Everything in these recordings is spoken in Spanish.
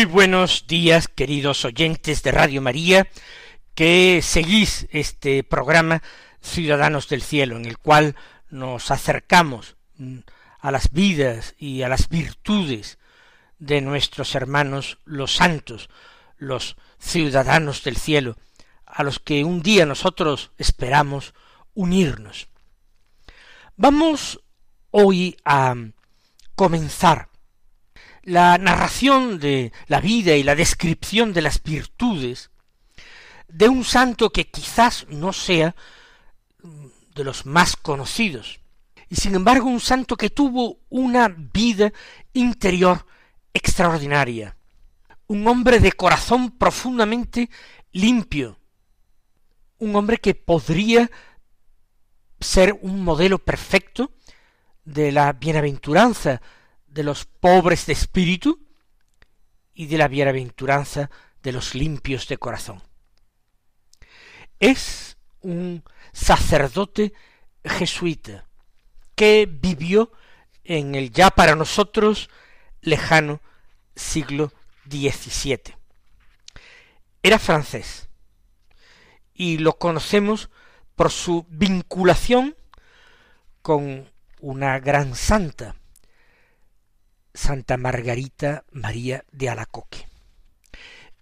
Muy buenos días, queridos oyentes de Radio María, que seguís este programa Ciudadanos del Cielo, en el cual nos acercamos mm, a las vidas y a las virtudes de nuestros hermanos los santos, los ciudadanos del cielo, a los que un día nosotros esperamos unirnos. Vamos hoy a comenzar la narración de la vida y la descripción de las virtudes de un santo que quizás no sea de los más conocidos, y sin embargo un santo que tuvo una vida interior extraordinaria, un hombre de corazón profundamente limpio, un hombre que podría ser un modelo perfecto de la bienaventuranza de los pobres de espíritu y de la bienaventuranza de los limpios de corazón. Es un sacerdote jesuita que vivió en el ya para nosotros lejano siglo XVII. Era francés y lo conocemos por su vinculación con una gran santa, Santa Margarita María de Alacoque.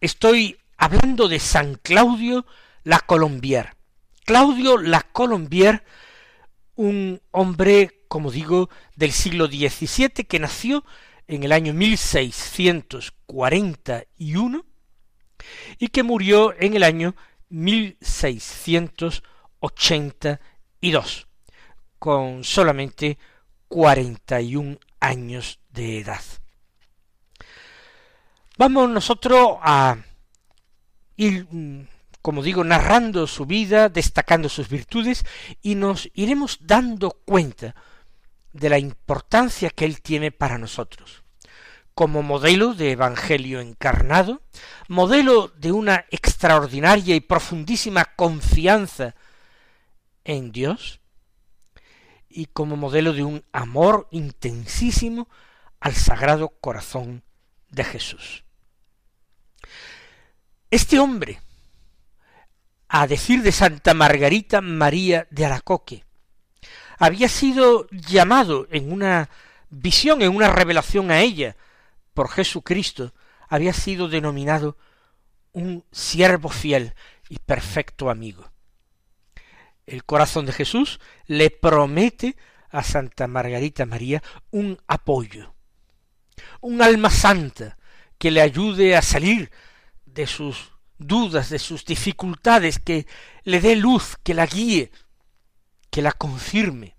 Estoy hablando de San Claudio la Colombier. Claudio la Colombier, un hombre, como digo, del siglo XVII que nació en el año 1641 y que murió en el año 1682 con solamente cuarenta y un años de edad. Vamos nosotros a ir, mm, como digo, narrando su vida, destacando sus virtudes, y nos iremos dando cuenta de la importancia que él tiene para nosotros, como modelo de Evangelio encarnado, modelo de una extraordinaria y profundísima confianza en Dios, y como modelo de un amor intensísimo al Sagrado Corazón de Jesús. Este hombre, a decir de Santa Margarita María de Aracoque, había sido llamado en una visión, en una revelación a ella por Jesucristo, había sido denominado un siervo fiel y perfecto amigo. El corazón de Jesús le promete a Santa Margarita María un apoyo, un alma santa que le ayude a salir de sus dudas, de sus dificultades, que le dé luz, que la guíe, que la confirme.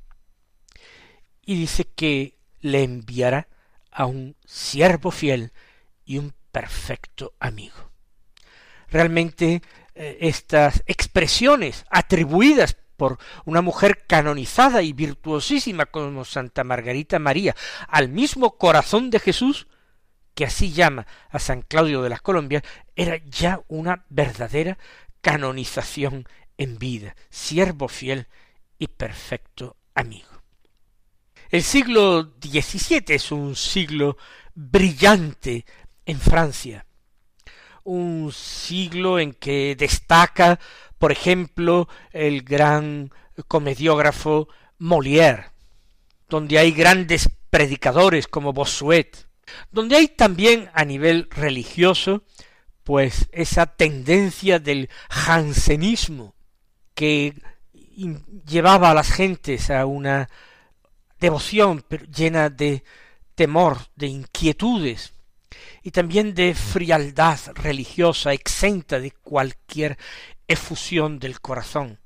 Y dice que le enviará a un siervo fiel y un perfecto amigo. Realmente eh, estas expresiones atribuidas por una mujer canonizada y virtuosísima como Santa Margarita María, al mismo corazón de Jesús, que así llama a San Claudio de las Colombias, era ya una verdadera canonización en vida, siervo fiel y perfecto amigo. El siglo XVII es un siglo brillante en Francia, un siglo en que destaca por ejemplo, el gran comediógrafo Molière, donde hay grandes predicadores como Bossuet, donde hay también a nivel religioso, pues esa tendencia del jansenismo que llevaba a las gentes a una devoción, llena de temor, de inquietudes, y también de frialdad religiosa, exenta de cualquier efusión del corazón,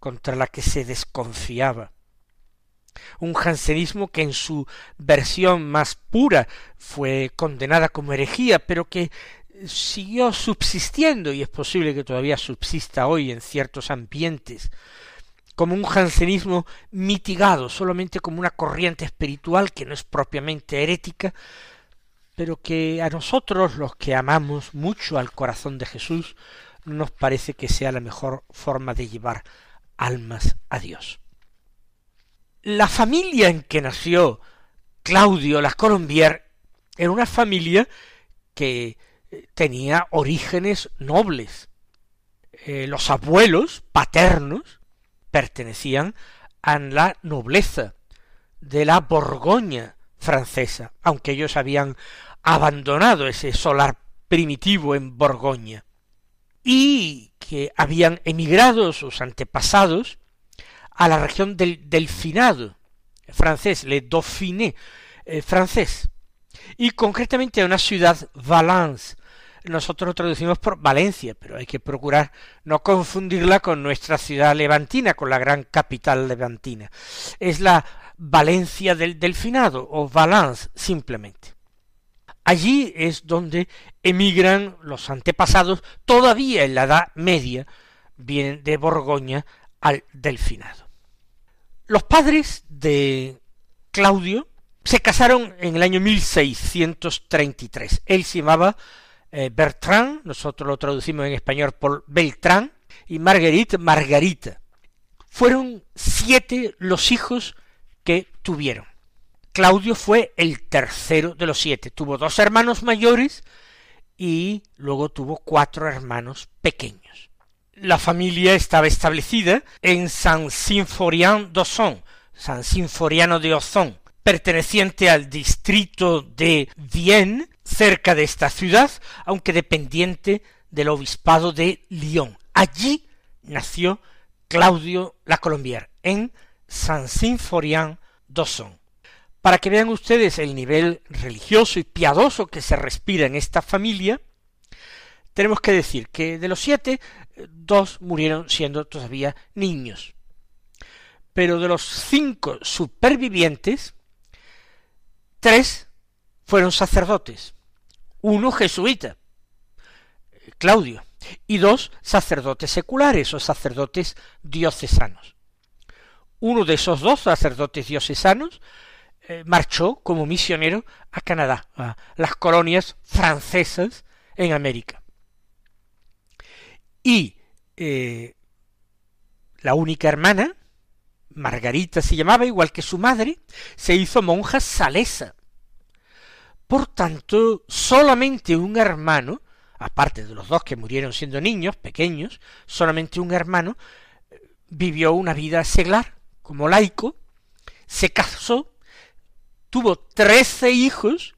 contra la que se desconfiaba. Un jansenismo que en su versión más pura fue condenada como herejía, pero que siguió subsistiendo, y es posible que todavía subsista hoy en ciertos ambientes, como un jansenismo mitigado, solamente como una corriente espiritual que no es propiamente herética, pero que a nosotros, los que amamos mucho al corazón de Jesús, no nos parece que sea la mejor forma de llevar almas a Dios. La familia en que nació Claudio la Colombier era una familia que eh, tenía orígenes nobles. Eh, los abuelos paternos pertenecían a la nobleza de la Borgoña francesa, aunque ellos habían abandonado ese solar primitivo en Borgoña, y que habían emigrado sus antepasados a la región del Delfinado francés, le Dauphiné eh, francés, y concretamente a una ciudad, Valence, nosotros lo traducimos por Valencia, pero hay que procurar no confundirla con nuestra ciudad levantina, con la gran capital levantina. Es la Valencia del Delfinado, o Valence simplemente. Allí es donde emigran los antepasados, todavía en la Edad Media, vienen de Borgoña al Delfinado. Los padres de Claudio se casaron en el año 1633. Él se llamaba eh, Bertrand, nosotros lo traducimos en español por Beltrán, y Marguerite Margarita. Fueron siete los hijos que tuvieron. Claudio fue el tercero de los siete. Tuvo dos hermanos mayores y luego tuvo cuatro hermanos pequeños. La familia estaba establecida en San Sinforian d'Ossón, San Sinforiano de Ozón, perteneciente al distrito de Vienne, cerca de esta ciudad, aunque dependiente del obispado de Lyon. Allí nació Claudio la Colombier, en San Sinforian d'Ossón. Para que vean ustedes el nivel religioso y piadoso que se respira en esta familia, tenemos que decir que de los siete, dos murieron siendo todavía niños. Pero de los cinco supervivientes, tres fueron sacerdotes, uno jesuita, Claudio, y dos sacerdotes seculares o sacerdotes diocesanos. Uno de esos dos sacerdotes diocesanos eh, marchó como misionero a Canadá, a las colonias francesas en América. Y eh, la única hermana, Margarita se llamaba, igual que su madre, se hizo monja salesa. Por tanto, solamente un hermano, aparte de los dos que murieron siendo niños, pequeños, solamente un hermano eh, vivió una vida seglar como laico, se casó tuvo trece hijos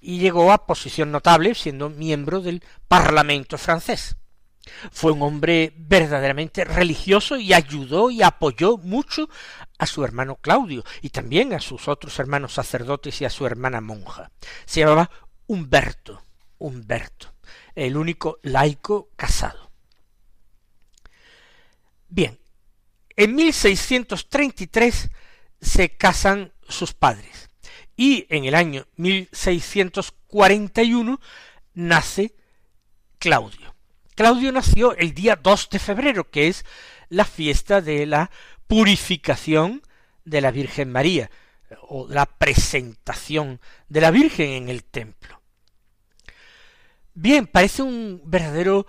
y llegó a posición notable siendo miembro del Parlamento francés. Fue un hombre verdaderamente religioso y ayudó y apoyó mucho a su hermano Claudio y también a sus otros hermanos sacerdotes y a su hermana monja. Se llamaba Humberto, Humberto, el único laico casado. Bien, en 1633 se casan sus padres. Y en el año 1641 nace Claudio. Claudio nació el día 2 de febrero, que es la fiesta de la purificación de la Virgen María, o la presentación de la Virgen en el templo. Bien, parece un verdadero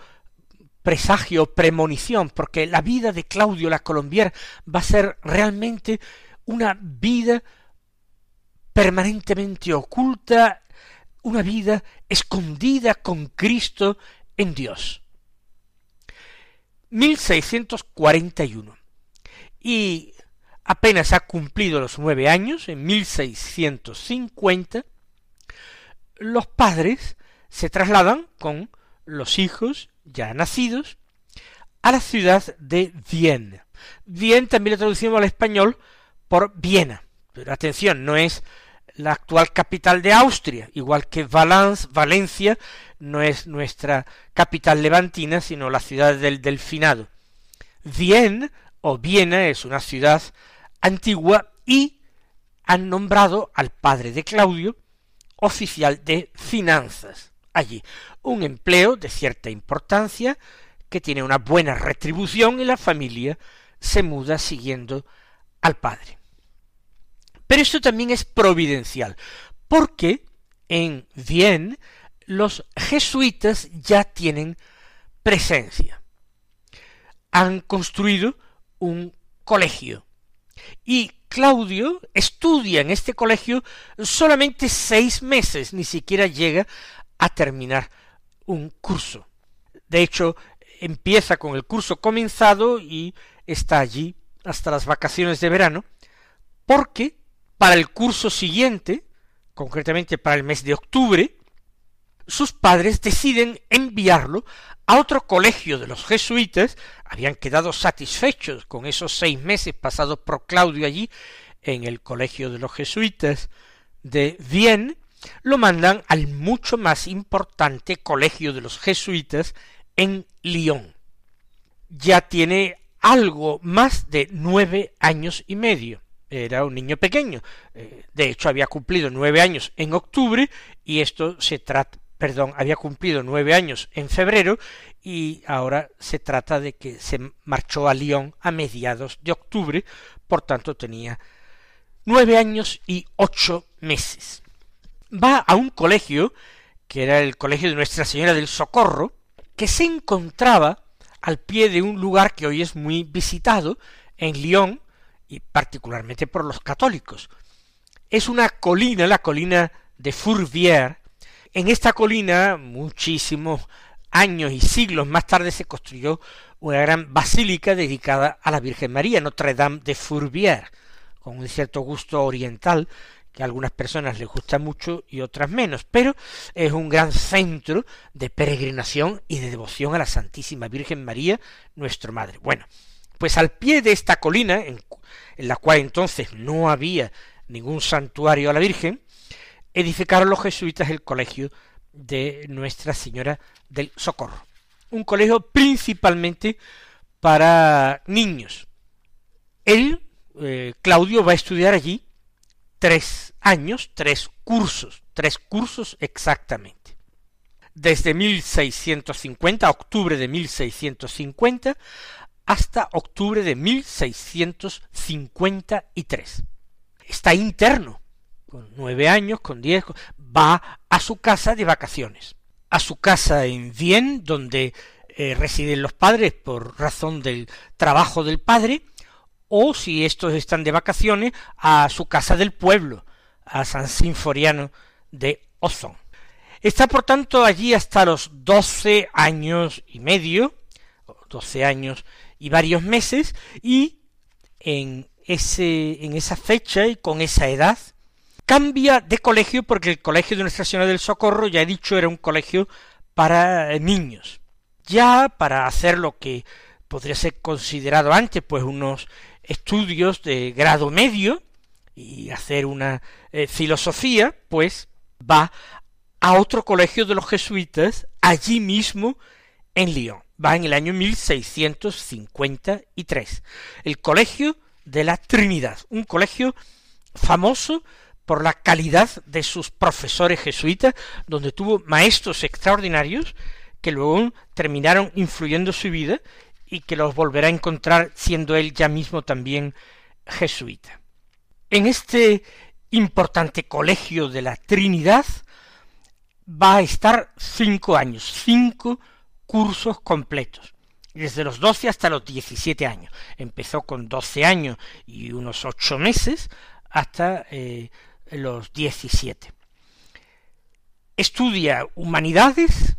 presagio, premonición, porque la vida de Claudio la Colombier va a ser realmente una vida permanentemente oculta, una vida escondida con Cristo en Dios. 1641. Y apenas ha cumplido los nueve años, en 1650, los padres se trasladan con los hijos ya nacidos a la ciudad de Vienne. Vienne también lo traducimos al español por Viena. Pero atención, no es la actual capital de Austria, igual que Valence, Valencia no es nuestra capital levantina, sino la ciudad del Delfinado. Vienne o Viena es una ciudad antigua y han nombrado al padre de Claudio oficial de finanzas allí. Un empleo de cierta importancia que tiene una buena retribución y la familia se muda siguiendo al padre. Pero esto también es providencial, porque en Vienne los jesuitas ya tienen presencia. Han construido un colegio. Y Claudio estudia en este colegio solamente seis meses, ni siquiera llega a terminar un curso. De hecho, empieza con el curso comenzado y está allí hasta las vacaciones de verano, porque para el curso siguiente, concretamente para el mes de octubre, sus padres deciden enviarlo a otro colegio de los jesuitas, habían quedado satisfechos con esos seis meses pasados por Claudio allí, en el colegio de los jesuitas de Vienne, lo mandan al mucho más importante colegio de los jesuitas en Lyon. Ya tiene algo más de nueve años y medio era un niño pequeño. Eh, de hecho, había cumplido nueve años en octubre y esto se trata, perdón, había cumplido nueve años en febrero y ahora se trata de que se marchó a Lyon a mediados de octubre, por tanto tenía nueve años y ocho meses. Va a un colegio, que era el colegio de Nuestra Señora del Socorro, que se encontraba al pie de un lugar que hoy es muy visitado en Lyon, y particularmente por los católicos. Es una colina, la colina de Fourvière. En esta colina, muchísimos años y siglos más tarde se construyó una gran basílica dedicada a la Virgen María, Notre Dame de Fourvière, con un cierto gusto oriental que a algunas personas les gusta mucho y otras menos, pero es un gran centro de peregrinación y de devoción a la Santísima Virgen María, nuestra Madre. Bueno, pues al pie de esta colina, en, la cual entonces no había ningún santuario a la Virgen, edificaron los jesuitas el colegio de Nuestra Señora del Socorro. Un colegio principalmente para niños. Él, eh, Claudio, va a estudiar allí tres años, tres cursos, tres cursos exactamente. Desde 1650, octubre de 1650, hasta octubre de 1653. Está interno, con nueve años, con diez, va a su casa de vacaciones, a su casa en Vienne, donde eh, residen los padres por razón del trabajo del padre, o si estos están de vacaciones, a su casa del pueblo, a San Sinforiano de Ozón. Está por tanto allí hasta los doce años y medio, doce años y varios meses y en ese en esa fecha y con esa edad cambia de colegio porque el colegio de Nuestra Señora del Socorro ya he dicho era un colegio para niños. Ya para hacer lo que podría ser considerado antes pues unos estudios de grado medio y hacer una eh, filosofía pues va a otro colegio de los jesuitas allí mismo en Lyon va en el año 1653. El Colegio de la Trinidad, un colegio famoso por la calidad de sus profesores jesuitas, donde tuvo maestros extraordinarios que luego terminaron influyendo su vida y que los volverá a encontrar siendo él ya mismo también jesuita. En este importante colegio de la Trinidad va a estar cinco años, cinco cursos completos, desde los 12 hasta los 17 años. Empezó con 12 años y unos 8 meses hasta eh, los 17. Estudia humanidades,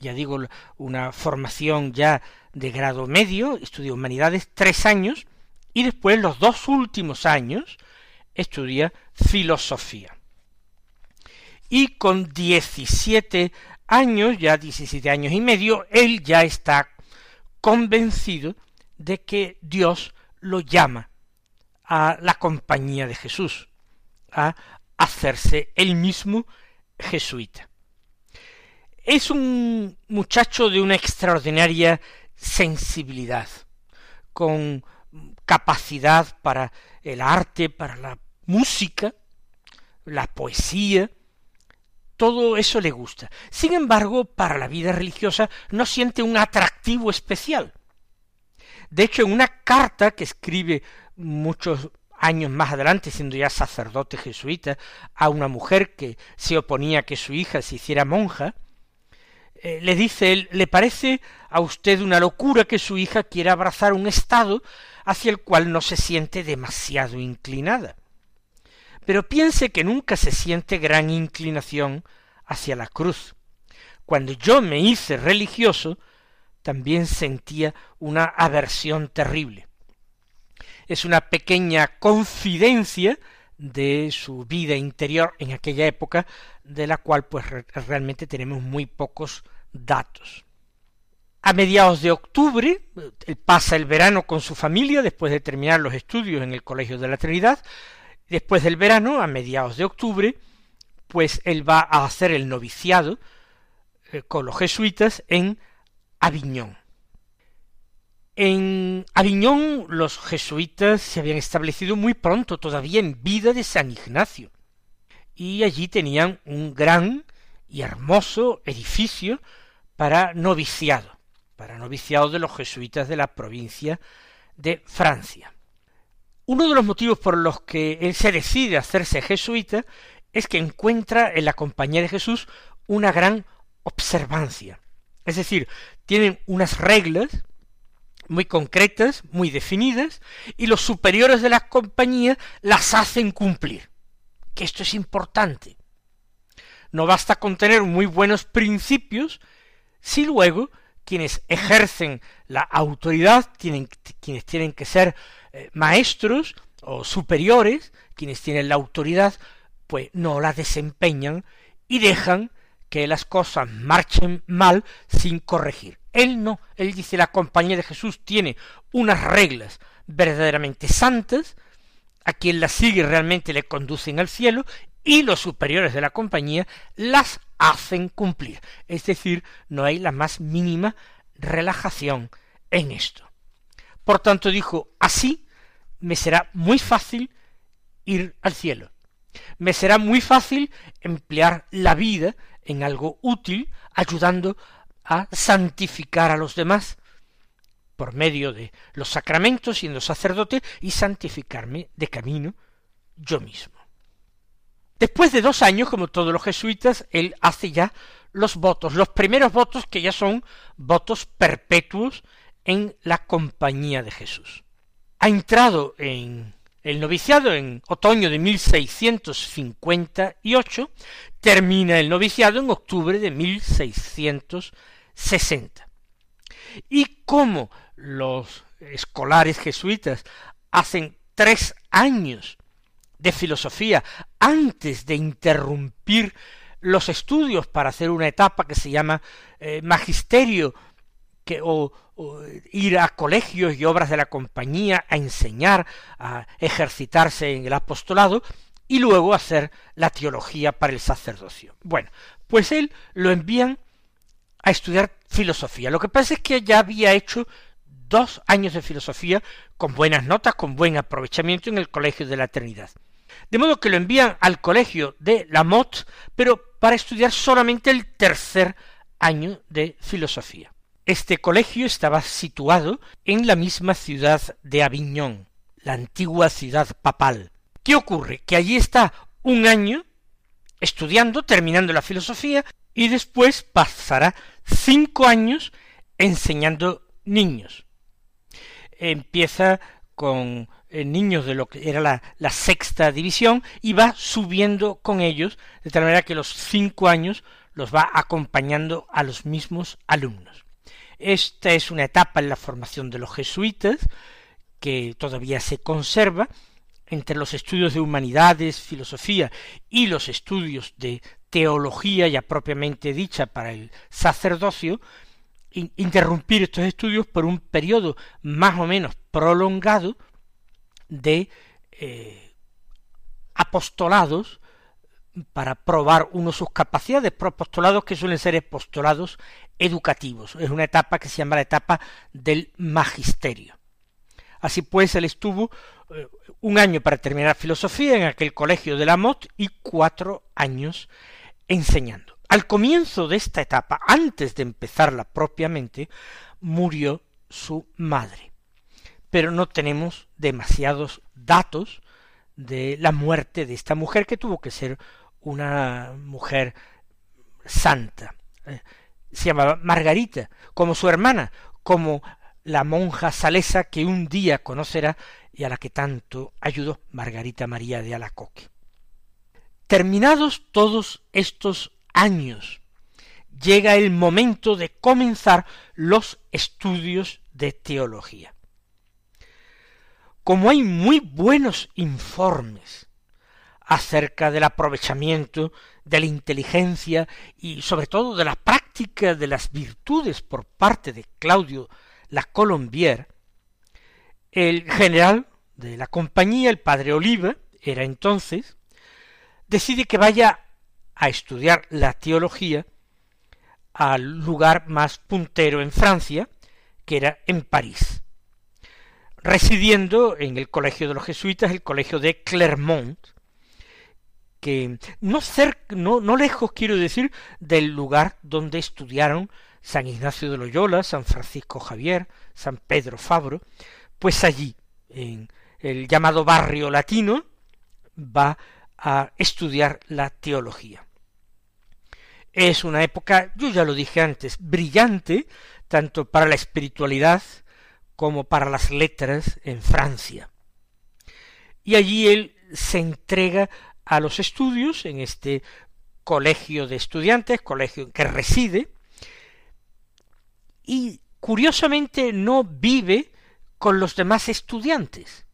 ya digo, una formación ya de grado medio, estudia humanidades tres años, y después los dos últimos años estudia filosofía. Y con 17 años, ya 17 años y medio, él ya está convencido de que Dios lo llama a la compañía de Jesús, a hacerse él mismo jesuita. Es un muchacho de una extraordinaria sensibilidad, con capacidad para el arte, para la música, la poesía, todo eso le gusta. Sin embargo, para la vida religiosa no siente un atractivo especial. De hecho, en una carta que escribe muchos años más adelante, siendo ya sacerdote jesuita, a una mujer que se oponía a que su hija se hiciera monja, eh, le dice él, ¿le parece a usted una locura que su hija quiera abrazar un estado hacia el cual no se siente demasiado inclinada? Pero piense que nunca se siente gran inclinación hacia la cruz. Cuando yo me hice religioso, también sentía una aversión terrible. Es una pequeña confidencia de su vida interior en aquella época, de la cual pues realmente tenemos muy pocos datos. A mediados de octubre, él pasa el verano con su familia después de terminar los estudios en el Colegio de la Trinidad, después del verano, a mediados de octubre, pues él va a hacer el noviciado eh, con los jesuitas en Aviñón. En Aviñón los jesuitas se habían establecido muy pronto, todavía en vida de San Ignacio, y allí tenían un gran y hermoso edificio para noviciado, para noviciado de los jesuitas de la provincia de Francia. Uno de los motivos por los que él se decide hacerse jesuita es que encuentra en la compañía de Jesús una gran observancia. Es decir, tienen unas reglas muy concretas, muy definidas, y los superiores de la compañía las hacen cumplir. Que esto es importante. No basta con tener muy buenos principios si luego quienes ejercen la autoridad, tienen, quienes tienen que ser eh, maestros o superiores, quienes tienen la autoridad, pues no la desempeñan y dejan que las cosas marchen mal sin corregir. Él no, él dice la compañía de Jesús tiene unas reglas verdaderamente santas, a quien las sigue realmente le conducen al cielo, y los superiores de la compañía las hacen cumplir. Es decir, no hay la más mínima relajación en esto. Por tanto dijo, así me será muy fácil ir al cielo. Me será muy fácil emplear la vida en algo útil, ayudando a santificar a los demás por medio de los sacramentos, siendo sacerdote, y santificarme de camino yo mismo. Después de dos años, como todos los jesuitas, él hace ya los votos, los primeros votos que ya son votos perpetuos en la compañía de Jesús ha entrado en el noviciado en otoño de 1658, termina el noviciado en octubre de 1660. Y como los escolares jesuitas hacen tres años de filosofía antes de interrumpir los estudios para hacer una etapa que se llama eh, magisterio o, ir a colegios y obras de la compañía a enseñar, a ejercitarse en el apostolado y luego hacer la teología para el sacerdocio. Bueno, pues él lo envían a estudiar filosofía. Lo que pasa es que ya había hecho dos años de filosofía con buenas notas, con buen aprovechamiento en el Colegio de la Trinidad. De modo que lo envían al Colegio de la Mot, pero para estudiar solamente el tercer año de filosofía. Este colegio estaba situado en la misma ciudad de Aviñón, la antigua ciudad papal. ¿Qué ocurre? Que allí está un año estudiando, terminando la filosofía, y después pasará cinco años enseñando niños. Empieza con eh, niños de lo que era la, la, sexta división y va subiendo con ellos, de tal manera que los cinco años los va acompañando a los mismos alumnos. Esta es una etapa en la formación de los jesuitas que todavía se conserva entre los estudios de humanidades, filosofía y los estudios de teología ya propiamente dicha para el sacerdocio, interrumpir estos estudios por un periodo más o menos prolongado de eh, apostolados para probar uno sus capacidades, apostolados que suelen ser apostolados educativos. Es una etapa que se llama la etapa del magisterio. Así pues, él estuvo eh, un año para terminar filosofía en aquel colegio de la Mot y cuatro años enseñando. Al comienzo de esta etapa, antes de empezarla propiamente, murió su madre. Pero no tenemos demasiados datos de la muerte de esta mujer que tuvo que ser una mujer santa. Eh, se llamaba Margarita, como su hermana, como la monja salesa que un día conocerá y a la que tanto ayudó Margarita María de Alacoque. Terminados todos estos años, llega el momento de comenzar los estudios de teología. Como hay muy buenos informes acerca del aprovechamiento de la inteligencia y sobre todo de la práctica de las virtudes por parte de Claudio la Colombier, el general de la compañía, el padre Oliva, era entonces, decide que vaya a estudiar la teología al lugar más puntero en Francia, que era en París, residiendo en el colegio de los jesuitas, el colegio de Clermont, que no, cerca, no, no lejos quiero decir del lugar donde estudiaron San Ignacio de Loyola, San Francisco Javier, San Pedro Fabro, pues allí, en el llamado barrio latino, va a estudiar la teología. Es una época, yo ya lo dije antes, brillante, tanto para la espiritualidad como para las letras en Francia. Y allí él se entrega a los estudios en este colegio de estudiantes, colegio en que reside, y curiosamente no vive con los demás estudiantes,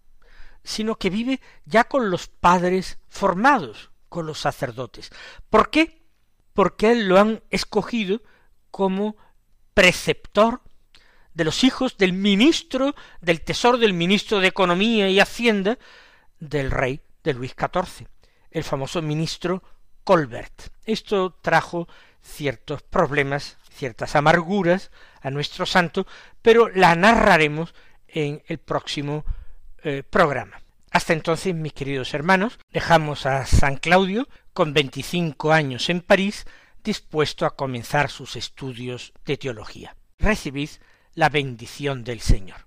sino que vive ya con los padres formados, con los sacerdotes. ¿Por qué? Porque él lo han escogido como preceptor de los hijos del ministro del Tesoro, del ministro de Economía y Hacienda del rey de Luis XIV, el famoso ministro Colbert. Esto trajo ciertos problemas, ciertas amarguras a nuestro santo, pero la narraremos en el próximo eh, programa. Hasta entonces, mis queridos hermanos, dejamos a San Claudio, con veinticinco años en París, dispuesto a comenzar sus estudios de teología. Recibid la bendición del Señor.